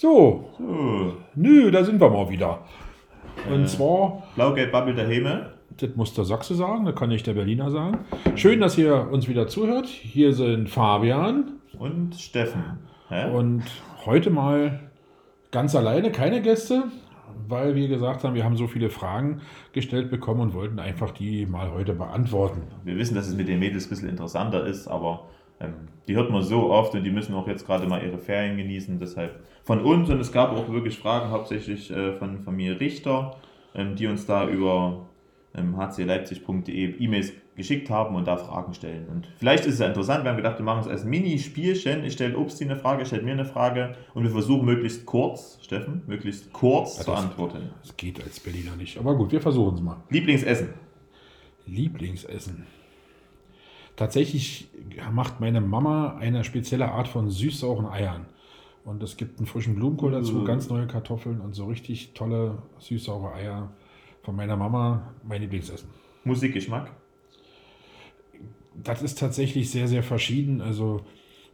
So, So, nö, da sind wir mal wieder. Und Äh. zwar, Blau-Gelb Bubble der Heme. das muss der Sachse sagen, das kann nicht der Berliner sagen. Schön, dass ihr uns wieder zuhört. Hier sind Fabian und Steffen. Hä? und heute mal ganz alleine, keine Gäste, weil wir gesagt haben, wir haben so viele Fragen gestellt bekommen und wollten einfach die mal heute beantworten. Wir wissen, dass es mit den Mädels ein bisschen interessanter ist, aber ähm, die hört man so oft und die müssen auch jetzt gerade mal ihre Ferien genießen. Deshalb von uns und es gab auch wirklich Fragen, hauptsächlich äh, von Familie Richter, ähm, die uns da über ähm, hcleipzig.de E-Mails geschickt haben und da Fragen stellen. Und vielleicht ist es ja interessant, wir haben gedacht, wir machen es als Mini-Spielchen. Ich stelle Obsti eine Frage, stellt mir eine Frage und wir versuchen möglichst kurz, Steffen, möglichst kurz Ja, zu das- antworten. Das geht als Berliner nicht. Aber gut, wir versuchen es mal. Lieblingsessen. Lieblingsessen. Tatsächlich macht meine Mama eine spezielle Art von süß-sauren Eiern. Und es gibt einen frischen Blumenkohl dazu, Uh. ganz neue Kartoffeln und so richtig tolle süß-saure Eier von meiner Mama. Mein Lieblingsessen. Musikgeschmack. Das ist tatsächlich sehr, sehr verschieden. Also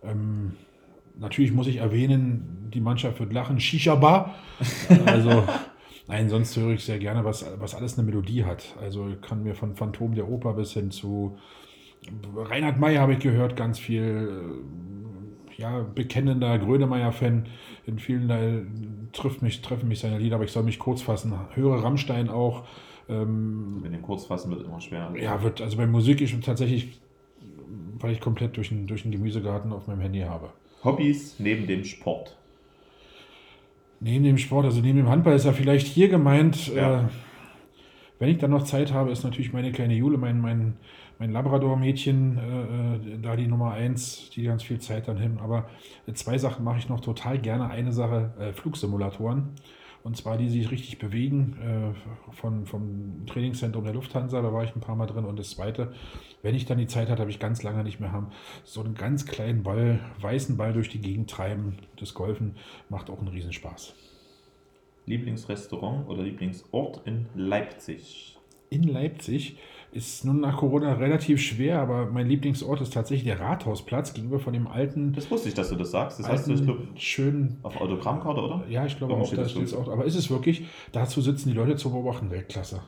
ähm, natürlich muss ich erwähnen, die Mannschaft wird lachen. Shisha Bar. Also nein, sonst höre ich sehr gerne, was, was alles eine Melodie hat. Also kann mir von Phantom der Oper bis hin zu Reinhard May habe ich gehört, ganz viel. äh, Ja, bekennender Grönemeyer-Fan. In vielen Teil trifft mich, treffen mich seine Lieder, aber ich soll mich kurz fassen. Höre Rammstein auch. Ähm, Mit den Kurzfassen wird immer schwer. ja, wird, also bei Musik ist tatsächlich, weil ich komplett durch den, durch den Gemüsegarten auf meinem Handy habe. Hobbys neben dem Sport. Neben dem Sport, also neben dem Handball ist ja vielleicht hier gemeint, Ja. äh, wenn ich dann noch Zeit habe, ist natürlich meine kleine Jule, mein, mein, mein Labrador-Mädchen, äh, äh, da die Nummer eins, die ganz viel Zeit dann hin. Aber äh, zwei Sachen mache ich noch total gerne. Eine Sache, äh, Flugsimulatoren. Und zwar die sich richtig bewegen, äh, von, vom Trainingszentrum der Lufthansa, da war ich ein paar Mal drin. Und das zweite, wenn ich dann die Zeit hatte, habe ich ganz lange nicht mehr haben, so einen ganz kleinen Ball, weißen Ball durch die Gegend treiben. Das Golfen macht auch einen Riesenspaß. Lieblingsrestaurant oder Lieblingsort in Leipzig. In Leipzig ist nun nach Corona relativ schwer, aber mein Lieblingsort ist tatsächlich der Rathausplatz gegenüber von dem alten, Das wusste ich, dass du das sagst. Das hast du, ich glaube, schönen auf Autogrammkarte, oder? Ja, ich glaube auch, da das steht es auch. Aber ist es wirklich, dazu sitzen die Leute zu beobachten, Weltklasse.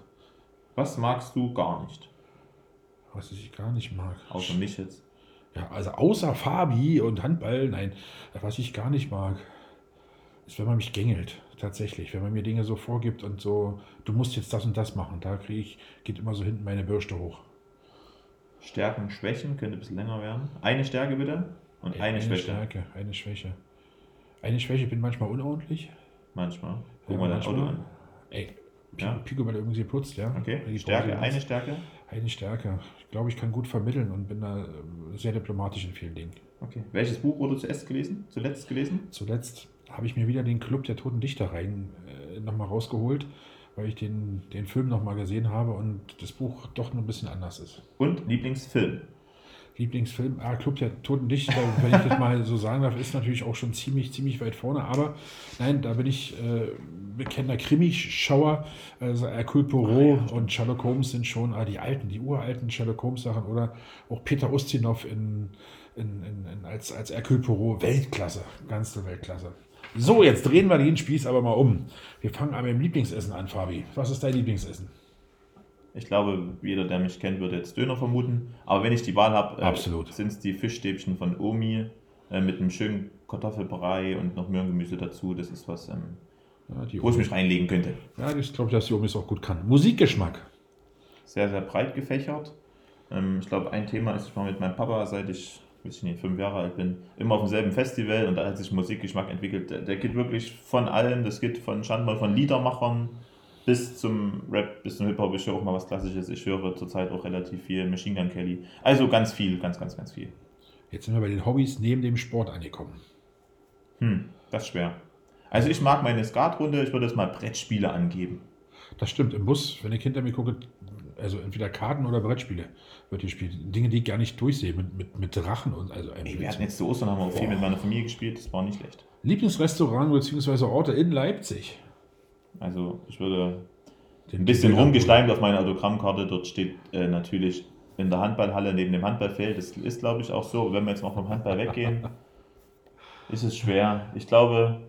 Was magst du gar nicht? Was ich gar nicht mag. Außer mich jetzt. Ja, also außer Fabi und Handball, nein, was ich gar nicht mag, ist, wenn man mich gängelt. Tatsächlich, wenn man mir Dinge so vorgibt und so, du musst jetzt das und das machen, da kriege ich, geht immer so hinten meine Bürste hoch. Stärken, Schwächen, könnte ein bisschen länger werden. Eine Stärke bitte und eine, Schwäche. Stärke, eine Schwäche. Eine Schwäche, bin manchmal unordentlich. Manchmal. Guck Ja, mal dein. Auto an. Ey, Ja. Pico irgendwie geputzt, ja. Okay. Die Stärke, eine. Stärke. Eine Stärke. Ich glaube, ich kann gut vermitteln und bin da äh, sehr diplomatisch in vielen Dingen. Okay. Welches Buch wurde zuerst gelesen? Zuletzt gelesen? Zuletzt habe ich mir wieder den Club der Toten Dichter rein äh, nochmal rausgeholt, weil ich den, den Film nochmal gesehen habe und das Buch doch nur ein bisschen anders ist. Und Lieblingsfilm. Lieblingsfilm, ah, Club der Toten Dichter, wenn ich das mal so sagen darf, ist natürlich auch schon ziemlich, ziemlich weit vorne, aber nein, da bin ich äh, bekennender Krimischauer, also Hercule Poirot und Sherlock Holmes sind schon ah, die alten, die uralten Sherlock Holmes Sachen oder auch Peter Ustinov in, in, in, in, als, als Hercule Poirot, Weltklasse, ganze Weltklasse. So, jetzt drehen wir den Spieß aber mal um. Wir fangen an mit dem Lieblingsessen an, Fabi. Was ist dein Lieblingsessen? Ich glaube, jeder, der mich kennt, würde jetzt Döner vermuten. Aber wenn ich die Wahl habe, Absolut. sind es die Fischstäbchen von Omi äh, mit einem schönen Kartoffelbrei und noch Möhrengemüse dazu. Das ist was, ähm, Ja, die wo ich mich reinlegen könnte. ja ich glaube, dass die Omis auch gut kann. Musikgeschmack. Sehr, sehr breit gefächert. Ähm, ich glaube, ein Thema ist, ich war mit meinem Papa, seit ich, weiß ich nicht, fünf Jahre alt bin, immer auf demselben Festival und da hat sich Musikgeschmack entwickelt. Der, der geht wirklich von allem. Das geht von Schandmal von Liedermachern bis zum Rap, bis zum Hip-Hop. Ich höre auch mal was Klassisches. Ich höre zurzeit auch relativ viel Machine Gun Kelly. Also ganz viel, ganz, ganz, ganz viel. Jetzt sind wir bei den Hobbys neben dem Sport angekommen. Hm, das ist schwer. Also ich mag meine Skatrunde, ich würde es mal Brettspiele angeben. Das stimmt, im Bus, wenn ich hinter mir gucke, also entweder Karten oder Brettspiele wird gespielt. Dinge, die ich gar nicht durchsehe, mit, mit, mit Drachen und also Ey, wir hatten jetzt zu Ostern haben wir auch viel mit meiner Familie gespielt, das war nicht schlecht. Lieblingsrestaurant bzw. Orte in Leipzig. Also ich würde Den ein bisschen rumgeschleimt auf meiner Autogrammkarte. Dort steht äh, natürlich in der Handballhalle neben dem Handballfeld. Das ist, glaube ich, auch so. Wenn wir jetzt mal vom Handball weggehen, ist es schwer. Ich glaube,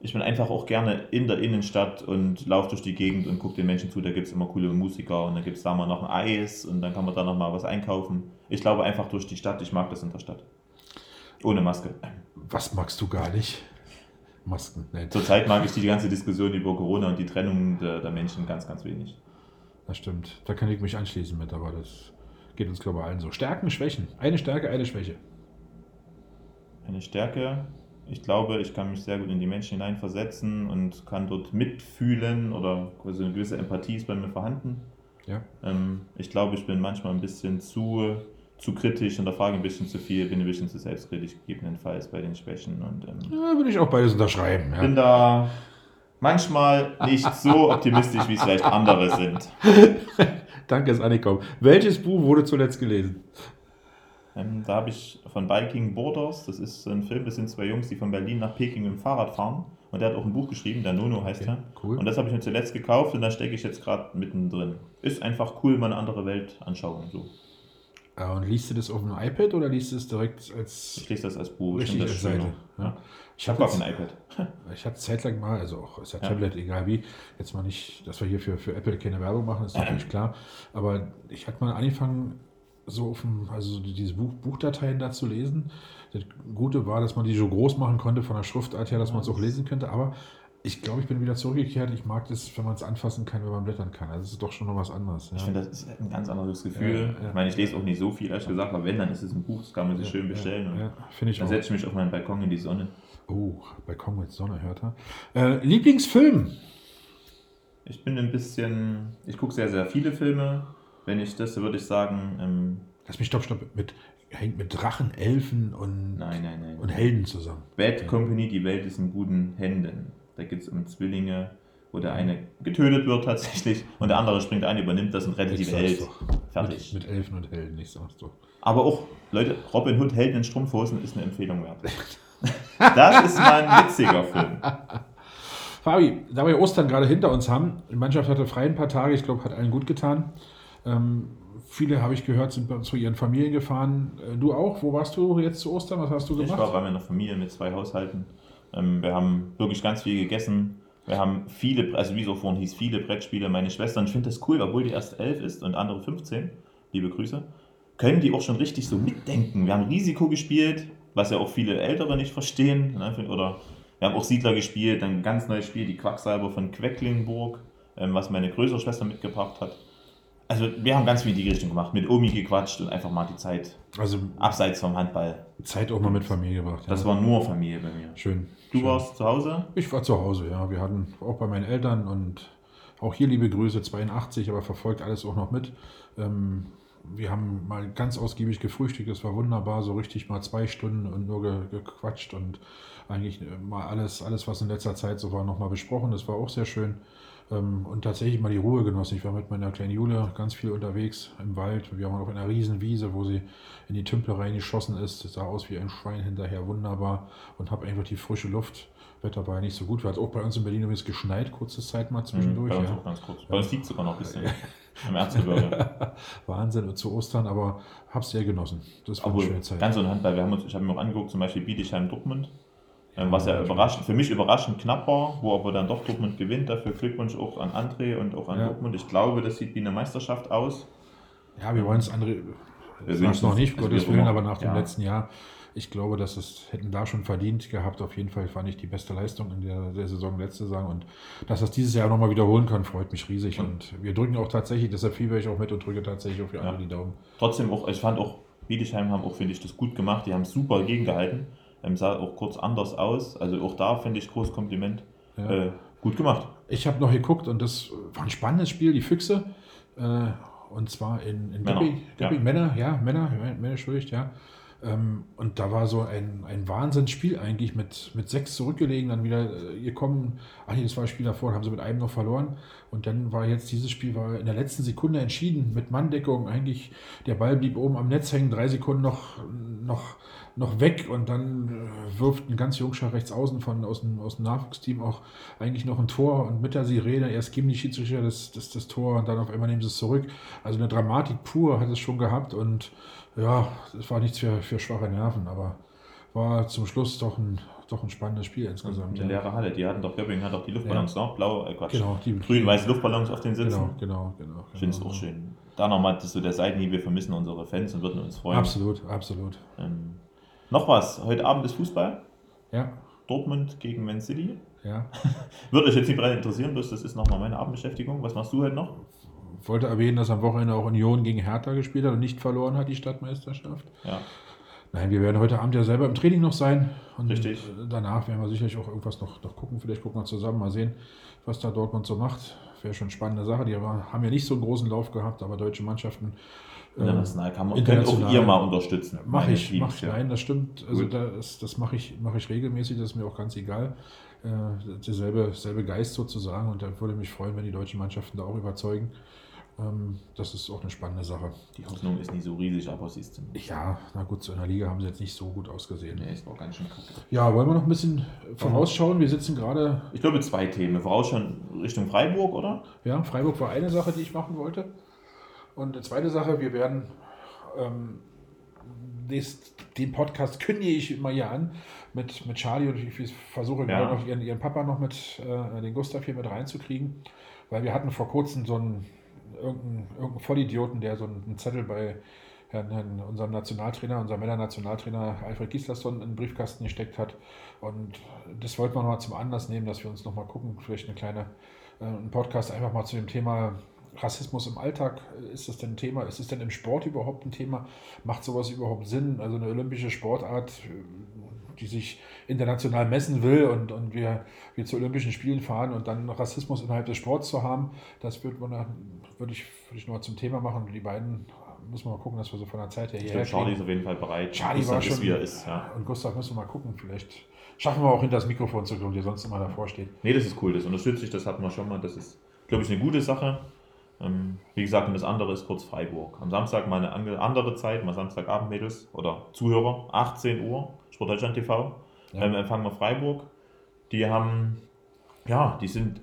ich bin einfach auch gerne in der Innenstadt und laufe durch die Gegend und gucke den Menschen zu. Da gibt es immer coole Musiker und dann gibt es da mal noch ein Eis und dann kann man da noch mal was einkaufen. Ich glaube einfach durch die Stadt. Ich mag das in der Stadt. Ohne Maske. Was magst du gar nicht? Masken. Nee. Zurzeit mag ich die ganze Diskussion über Corona und die Trennung der, der Menschen ganz, ganz wenig. Das stimmt. Da kann ich mich anschließen mit, aber das geht uns, glaube ich, allen so. Stärken, Schwächen. Eine Stärke, eine Schwäche. Eine Stärke, ich glaube, ich kann mich sehr gut in die Menschen hineinversetzen und kann dort mitfühlen oder also eine gewisse Empathie ist bei mir vorhanden. Ja. Ähm, ich glaube, ich bin manchmal ein bisschen zu, zu kritisch und da frage ein bisschen zu viel, bin ein bisschen zu selbstkritisch gegebenenfalls bei den Schwächen. Und, ähm, ja, würde ich auch beides unterschreiben. Ja. Bin da manchmal nicht so optimistisch, wie es vielleicht andere sind. Danke, ist angekommen. Welches Buch wurde zuletzt gelesen? Ähm, da habe ich von Biking Borders, das ist ein Film, das sind zwei Jungs, die von Berlin nach Peking mit dem Fahrrad fahren. Und der hat auch ein Buch geschrieben, der Nono heißt okay, er. Cool. Und das habe ich mir zuletzt gekauft und da stecke ich jetzt gerade mittendrin. Ist einfach cool, mal eine andere Welt anschauen. So. Äh, und liest du das auf dem iPad oder liest du es direkt als. Ich lese das als Buch. Richtig als Seite. Ja. Ich habe gar kein iPad. Ich hatte zeitlang mal, also auch ist ja, ja, Tablet, egal wie, jetzt mal nicht, dass wir hier für, für Apple keine Werbung machen, ist natürlich klar. Aber ich hatte mal angefangen, so auf dem, also diese Buch, Buchdateien da zu lesen. Das Gute war, dass man die so groß machen konnte von der Schriftart her, dass man es auch lesen könnte. Aber ich glaube, ich bin wieder zurückgekehrt. Ich mag das, wenn man es anfassen kann, wenn man blättern kann. Also das ist doch schon noch was anderes. Ja. Ich finde, das ist ein ganz anderes Gefühl. Ja, ja. Ich meine, ich lese auch nicht so viel, ehrlich gesagt, aber wenn, dann ist es ein Buch, das kann man sich schön bestellen. Ja, finde ich Dann setze ich mich auf meinen Balkon in die Sonne. Oh, Balkon mit Sonne, hört er. Äh, Lieblingsfilm? Ich bin ein bisschen, ich gucke sehr, sehr viele Filme. Wenn ich das, würde ich sagen. Ähm, Lass mich stopp, stopp. Mit, hängt mit Drachen, Elfen und, nein, nein, nein. und Helden zusammen. Bad ja. Company, die Welt ist in guten Händen. Da geht es um Zwillinge, wo der eine getötet wird tatsächlich und der andere springt ein, übernimmt das und rettet die Welt. Fertig. Mit, mit, Elfen und Helden, ich sag's doch. Aber auch, Leute, Robin Hood Helden in Strumpfhosen ist eine Empfehlung wert. das ist mal ein witziger Film. Fabi, da wir Ostern gerade hinter uns haben, die Mannschaft hatte frei ein paar Tage, ich glaube, hat allen gut getan. Ähm, viele, habe ich gehört, sind zu ihren Familien gefahren. Äh, du auch? Wo warst du jetzt zu Ostern? Was hast du gemacht? Ich war bei meiner Familie mit zwei Haushalten. Ähm, wir haben wirklich ganz viel gegessen. Wir haben viele, also wie so vorhin hieß, viele Brettspiele. Meine Schwester, und ich finde das cool, obwohl die erst elf ist und andere 15, liebe Grüße, können die auch schon richtig so mitdenken. Wir haben Risiko gespielt, was ja auch viele Ältere nicht verstehen. Oder wir haben auch Siedler gespielt, ein ganz neues Spiel, die Quacksalber von Quecklinburg, ähm, was meine größere Schwester mitgebracht hat also wir haben ganz viel in die Richtung gemacht, mit Omi gequatscht und einfach mal die Zeit also abseits vom Handball. Zeit auch mal mit Familie gebracht. Ja. Das war nur Familie bei mir. Schön. Du schön. warst zu Hause? Ich war zu Hause, ja. Wir hatten auch bei meinen Eltern und auch hier liebe Grüße, 82, aber verfolgt alles auch noch mit. Ähm, wir haben mal ganz ausgiebig gefrühstückt, das war wunderbar, so richtig mal zwei Stunden und nur ge gequatscht und eigentlich äh, mal alles, alles, was in letzter Zeit so war, nochmal besprochen. Das war auch sehr schön. Ähm, und tatsächlich mal die Ruhe genossen. Ich war mit meiner kleinen Jule ganz viel unterwegs im Wald. Wir waren auf einer riesen Wiese, wo sie in die Tümpel reingeschossen ist. Das sah aus wie ein Schwein hinterher, wunderbar. Und habe einfach die frische Luft. Wetter war ja nicht so gut. Wir hatten auch bei uns in Berlin übrigens geschneit, kurze Zeit mal zwischendurch. Mhm, bei uns ja. auch ganz kurz. Bei uns liegt sogar noch ein bisschen. Im Erzgebirge. Wahnsinn, und zu Ostern, aber habe es sehr genossen. Das war Obwohl, eine schöne Zeit. Ganz so ein Handball. Wir haben uns, ich habe mir auch angeguckt, zum Beispiel Bietigheim-Dortmund. Ähm, was ja überraschend, für mich überraschend knapp war, wo aber dann doch Dortmund gewinnt. Dafür Glückwunsch auch an André und auch an ja. Dortmund. Ich glaube, das sieht wie eine Meisterschaft aus. Ja, wir wollen es André, wir es noch nicht, Gottes Willen, aber nach dem ja. letzten Jahr, ich glaube, dass es hätten da schon verdient gehabt. Auf jeden Fall fand ich die beste Leistung in der, der Saison letzte Saison und dass das dieses Jahr nochmal wiederholen kann, freut mich riesig. Und, und wir drücken auch tatsächlich, deshalb fieber ich auch mit und drücke tatsächlich auf die ja. die Daumen. Trotzdem auch, ich fand auch, Wiedesheim haben auch, finde ich, das gut gemacht. Die haben super gegengehalten. Ähm, sah auch kurz anders aus. Also auch da finde ich großes Kompliment. Ja. Äh, gut gemacht. Ich habe noch geguckt und das war ein spannendes Spiel, die Füchse. Äh, und zwar in, in Männer. Debbie, Debbie, ja. Männer, ja, Männer, Männer, schwierig, ja. Ähm, und da war so ein, ein Wahnsinnsspiel eigentlich mit, mit sechs zurückgelegen, dann wieder äh, gekommen. Ach nee, das war das Spiel davor, haben sie mit einem noch verloren. Und dann war jetzt dieses Spiel war in der letzten Sekunde entschieden mit Manndeckung. Eigentlich der Ball blieb oben am Netz hängen, drei Sekunden noch, noch noch weg und dann äh, wirft ein ganz Jungscher rechts außen von, aus, dem, aus dem Nachwuchsteam auch eigentlich noch ein Tor und mit der Sirene erst geben die Schiedsrichter das, das, das Tor und dann auf einmal nehmen sie es zurück. Also eine Dramatik pur hat es schon gehabt und ja, es war nichts für, für schwache Nerven, aber war zum Schluss doch ein doch ein spannendes Spiel insgesamt. Eine leere Halle. Die hatten doch, Göppingen hat doch die Luftballons, ne? Blau, äh Quatsch. Genau, die Grün-weiß Luftballons auf den Sitzen. Genau, genau, genau. Ich finde es genau. auch schön. Da nochmal, so der Seitenhieb, wir vermissen unsere Fans und würden uns freuen. Absolut, absolut. Ähm, noch was, heute Abend ist Fußball. Ja, Dortmund gegen Man City. ja. Würde euch jetzt nicht brennend interessieren, bloß das ist nochmal meine Abendbeschäftigung. Was machst du heute noch? Wollte erwähnen, dass am Wochenende auch Union gegen Hertha gespielt hat und nicht verloren hat, die Stadtmeisterschaft. Ja, Nein, wir werden heute Abend ja selber im Training noch sein. Und Richtig. danach werden wir sicherlich auch irgendwas noch, noch gucken. Vielleicht gucken wir zusammen, mal sehen, was da Dortmund so macht. Wäre schon eine spannende Sache. Die haben ja nicht so einen großen Lauf gehabt, aber deutsche Mannschaften. äh, international kann man, könnt auch international. ihr mal unterstützen. Mache ich, Lieben. mach ich, nein, das stimmt. Also Gut. das, das mache ich, mache ich regelmäßig, das ist mir auch ganz egal. Äh, derselbe, derselbe Geist sozusagen und da würde mich freuen, wenn die deutschen Mannschaften da auch überzeugen. Ähm, das ist auch eine spannende Sache. Die Hoffnung ist nicht so riesig, aber siehst du. Ja, na gut, so in der Liga haben sie jetzt nicht so gut ausgesehen. Nee, ist auch ganz schön kacke. Ja, wollen wir noch ein bisschen vorausschauen? Wir sitzen gerade, Ich glaube, zwei Themen. Vorausschauen Richtung Freiburg, oder? ja, Freiburg war eine Sache, die ich machen wollte. Und die zweite Sache, wir werden ähm, den Podcast kündige ich immer hier an mit, mit Charlie und ich, versuche Ja. gerade noch ihren, ihren Papa noch mit, äh, den Gustav hier mit reinzukriegen, weil wir hatten vor kurzem so einen irgendeinen, irgendeinen Vollidioten, der so einen Zettel bei Herrn, Herrn, unserem Nationaltrainer, unserem Männer-Nationaltrainer Alfred Gislason in den Briefkasten gesteckt hat. Und das wollten wir noch mal zum Anlass nehmen, dass wir uns noch mal gucken, vielleicht eine kleine äh, einen Podcast einfach mal zu dem Thema Rassismus im Alltag. Ist das denn ein Thema? Ist es denn im Sport überhaupt ein Thema? Macht sowas überhaupt Sinn? Also eine olympische Sportart, die sich international messen will und, und wir, wir zu Olympischen Spielen fahren und dann Rassismus innerhalb des Sports zu haben, das würde würde ich, würde ich noch mal zum Thema machen. Die beiden müssen wir mal gucken, dass wir so von der Zeit her hierher Charlie ist auf jeden Fall bereit. Charlie Gustav war schon. ist, wie er ist. Ja. Und Gustav müssen wir mal gucken. Vielleicht schaffen wir auch hinter das Mikrofon zu kommen, der sonst immer davor steht. Nee, das ist cool, das unterstütze ich, das hatten wir schon mal. Das ist, glaube ich, eine gute Sache. Ähm, wie gesagt, und das andere ist kurz Freiburg. Am Samstag mal eine ange- andere Zeit, mal Samstagabend, Mädels oder Zuhörer, 18 Uhr, Sportdeutschland TV. Ja. Ähm, empfangen wir Freiburg. Die haben, ja, die sind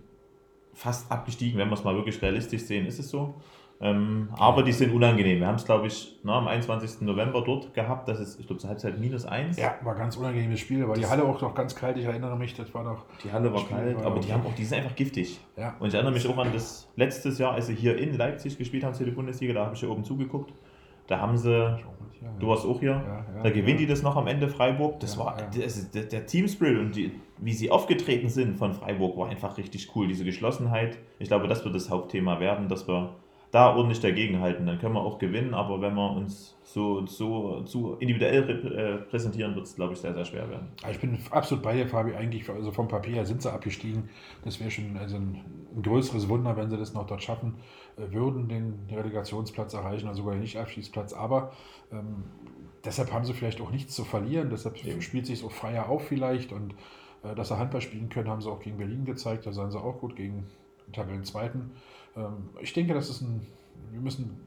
fast abgestiegen, wenn wir es mal wirklich realistisch sehen, ist es so. Ähm, aber die sind unangenehm. Wir haben es, glaube ich, na, am 21. November dort gehabt. Das ist, ich glaube, zur Halbzeit minus 1. Ja, war ganz unangenehmes Spiel, aber die Halle auch noch ganz kalt. Ich erinnere mich, das war noch. Die Halle war Spiel kalt, war- aber die haben auch, die sind einfach giftig. Ja, Und ich erinnere mich auch an das letztes Jahr, als sie hier in Leipzig gespielt haben, für die Bundesliga, da habe ich ja oben zugeguckt. Da haben sie, ja, du warst auch hier, da gewinnen die das noch am Ende Freiburg. Das war das der, der Team Spirit und die, wie sie aufgetreten sind von Freiburg war einfach richtig cool. Diese Geschlossenheit. Ich glaube, das wird das Hauptthema werden, dass wir da ordentlich dagegenhalten. Dann können wir auch gewinnen, aber wenn wir uns so, so zu individuell äh, präsentieren, wird es, glaube ich, sehr, sehr schwer werden. Ich bin absolut bei dir, Fabi. Eigentlich, also vom Papier her sind sie abgestiegen. Das wäre schon also ein, ein größeres Wunder, wenn sie das noch dort schaffen äh, würden, den Relegationsplatz erreichen oder sogar den Nicht-Abstiegsplatz. Aber ähm, deshalb haben sie vielleicht auch nichts zu verlieren. Deshalb Eben. spielt sich so freier auf vielleicht. Und äh, dass sie Handball spielen können, haben sie auch gegen Berlin gezeigt. Da sahen sie auch gut gegen Tabellenzweiten. Ähm, ich denke, das ist ein, wir müssen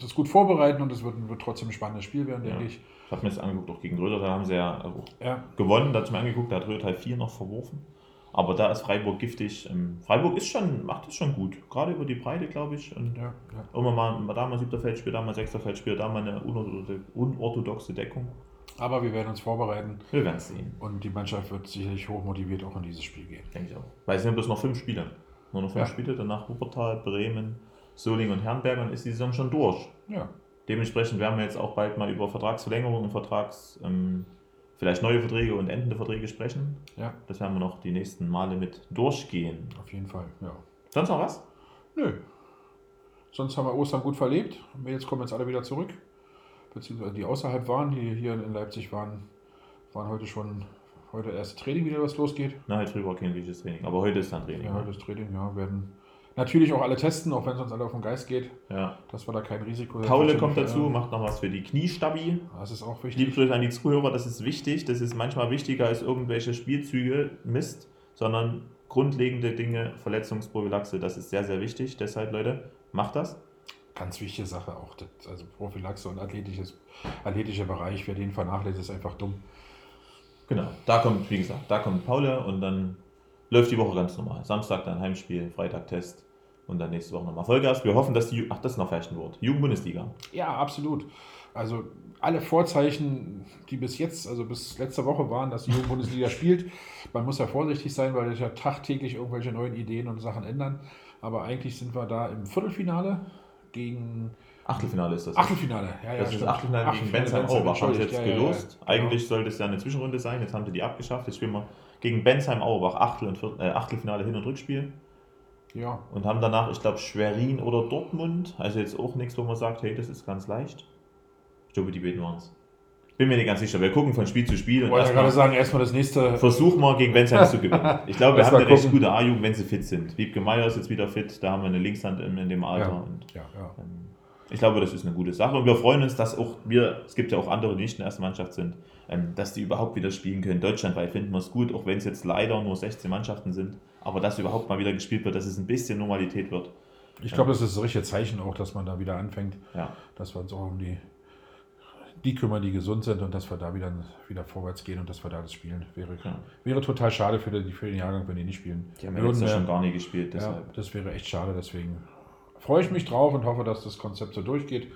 das gut vorbereiten und es wird, wird trotzdem ein spannendes Spiel werden, denke Ja. ich. Ich habe mir das angeguckt, auch gegen Röder, da haben sie ja auch Ja, gewonnen, da hatte ich mir angeguckt, da hat Röder 4 noch verworfen. Aber da ist Freiburg giftig. Ähm, Freiburg ist schon, macht es schon gut. Gerade über die Breite, glaube ich. Und ja, ja. immer mal, mal da mal siebter Feldspiel, da mal sechster Feldspiel, da mal eine unorthodoxe- unorthodoxe Deckung. Aber wir werden uns vorbereiten. Wir werden es sehen, Und die Mannschaft wird sicherlich hochmotiviert auch in dieses Spiel gehen. denke ich auch. Weil es sind bloß noch fünf Spiele. Nur noch fünf Ja. Spiele, danach Wuppertal, Bremen, Solingen und Herrenberg und ist die Saison schon durch. Ja, Dementsprechend werden wir jetzt auch bald mal über Vertragsverlängerung und Vertrags, ähm, vielleicht neue Verträge und endende Verträge sprechen. ja, Das werden wir noch die nächsten Male mit durchgehen. auf jeden Fall. Ja. Sonst noch was? Nö. Sonst haben wir Ostern gut verlebt. Jetzt kommen jetzt alle wieder zurück. Beziehungsweise die außerhalb waren, die hier in Leipzig waren, waren heute schon heute erste Training wieder, was losgeht. Halt früher war kein richtiges Training. Aber heute ist dann Training. Ja, ne? heute ist Training, ja. Werden natürlich auch alle testen, auch wenn es uns alle auf den Geist geht, ja. dass wir da kein Risiko Paule kommt dazu, macht noch was für die Kniestabi. Das ist auch Liebe wichtig. Grüße an die Zuhörer, das ist wichtig. Das ist manchmal wichtiger als irgendwelche Spielzüge, Mist, sondern grundlegende Dinge, Verletzungsprophylaxe, das ist sehr, sehr wichtig. Deshalb, Leute, macht das. Ganz wichtige Sache auch. Das, also Prophylaxe und athletisches, athletischer Bereich, wer den vernachlässigt, ist einfach dumm. Genau, da kommt, wie gesagt, da kommt Paule und dann läuft die Woche ganz normal. Samstag dann Heimspiel, Freitag Test und dann nächste Woche nochmal Vollgas. Wir hoffen, dass die, ach, das ist noch vielleicht ein Wort, Jugendbundesliga. Ja, absolut. Also alle Vorzeichen, die bis jetzt, also bis letzte Woche waren, dass die Bundesliga spielt. Man muss ja vorsichtig sein, weil sich ja tagtäglich irgendwelche neuen Ideen und Sachen ändern. Aber eigentlich sind wir da im Viertelfinale gegen Achtelfinale ist das. Achtelfinale, ja, ja. Das ist das. Achtelfinale gegen Bensheim Auerbach. Haben sie jetzt entschuldigt, ja, ja, gelost. ja. Eigentlich sollte es ja eine Zwischenrunde sein. Jetzt haben sie die abgeschafft. Jetzt spielen wir gegen Bensheim Auerbach Achtel und Viert- äh, Achtelfinale Hin- und Rückspiel. Ja, Und haben danach, ich glaube, Schwerin oder Dortmund. Also jetzt auch nichts, wo man sagt, hey, das ist ganz leicht. Ich glaube, die beiden waren es. Bin mir nicht ganz sicher. Wir gucken von Spiel zu Spiel ich wollte ja gerade sagen, erstmal das nächste. versuchen wir gegen Bensheim zu gewinnen. Ich glaube, wir haben mal eine recht gute A-Jugend, wenn sie fit sind. Wiebke Meier ist jetzt wieder fit. Da haben wir eine Linkshand in, in dem Alter. Ja. Und Ja, ja. ähm, ich glaube, das ist eine gute Sache und wir freuen uns, dass auch wir, es gibt ja auch andere, die nicht in der ersten Mannschaft sind, ähm, dass die überhaupt wieder spielen können. Deutschlandweit finden wir es gut, auch wenn es jetzt leider nur 16 Mannschaften sind, aber dass überhaupt mal wieder gespielt wird, dass es ein bisschen Normalität wird. Ich glaube, das ist das richtige Zeichen auch, dass man da wieder anfängt, Ja, dass wir uns auch um die, die kümmern, die gesund sind und dass wir da wieder, wieder vorwärts gehen und dass wir da das spielen. Wäre, Ja. wäre total schade für den, für den Jahrgang, wenn die nicht spielen. die haben ja letztes Jahr schon gar nie gespielt, Ja, deshalb. das wäre echt schade, deswegen freue ich mich drauf und hoffe, dass das Konzept so durchgeht.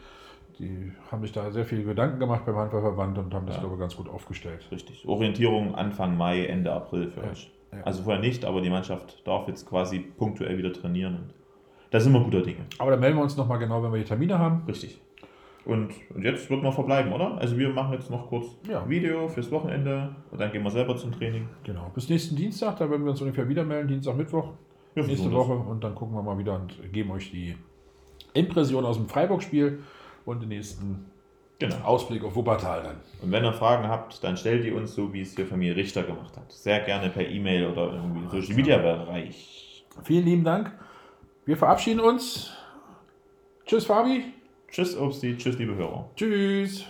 Die haben sich da sehr viele Gedanken gemacht beim Handballverband und haben das, Ja. glaube ich, ganz gut aufgestellt. Richtig. Orientierung Anfang Mai, Ende April für Ja, euch. ja. Also vorher nicht, aber die Mannschaft darf jetzt quasi punktuell wieder trainieren und da sind wir guter Dinge. Aber dann melden wir uns nochmal genau, wenn wir die Termine haben. Richtig. Und, und jetzt wird man verbleiben, oder? Also wir machen jetzt noch kurz Ja. Video fürs Wochenende und dann gehen wir selber zum Training. Genau. Bis nächsten Dienstag, da werden wir uns ungefähr wieder melden. Dienstag, Mittwoch, nächste Woche. Und dann gucken wir mal wieder und geben euch die Impression aus dem Freiburg-Spiel und den nächsten. Genau. Ausblick auf Wuppertal dann. Und wenn ihr Fragen habt, dann stellt die uns so, wie es hier Familie Richter gemacht hat. Sehr gerne per E-Mail oder irgendwie im Social Media Bereich. Vielen lieben Dank. Wir verabschieden uns. Tschüss, Fabi. Tschüss, Obsti. Tschüss, liebe Hörer. Tschüss.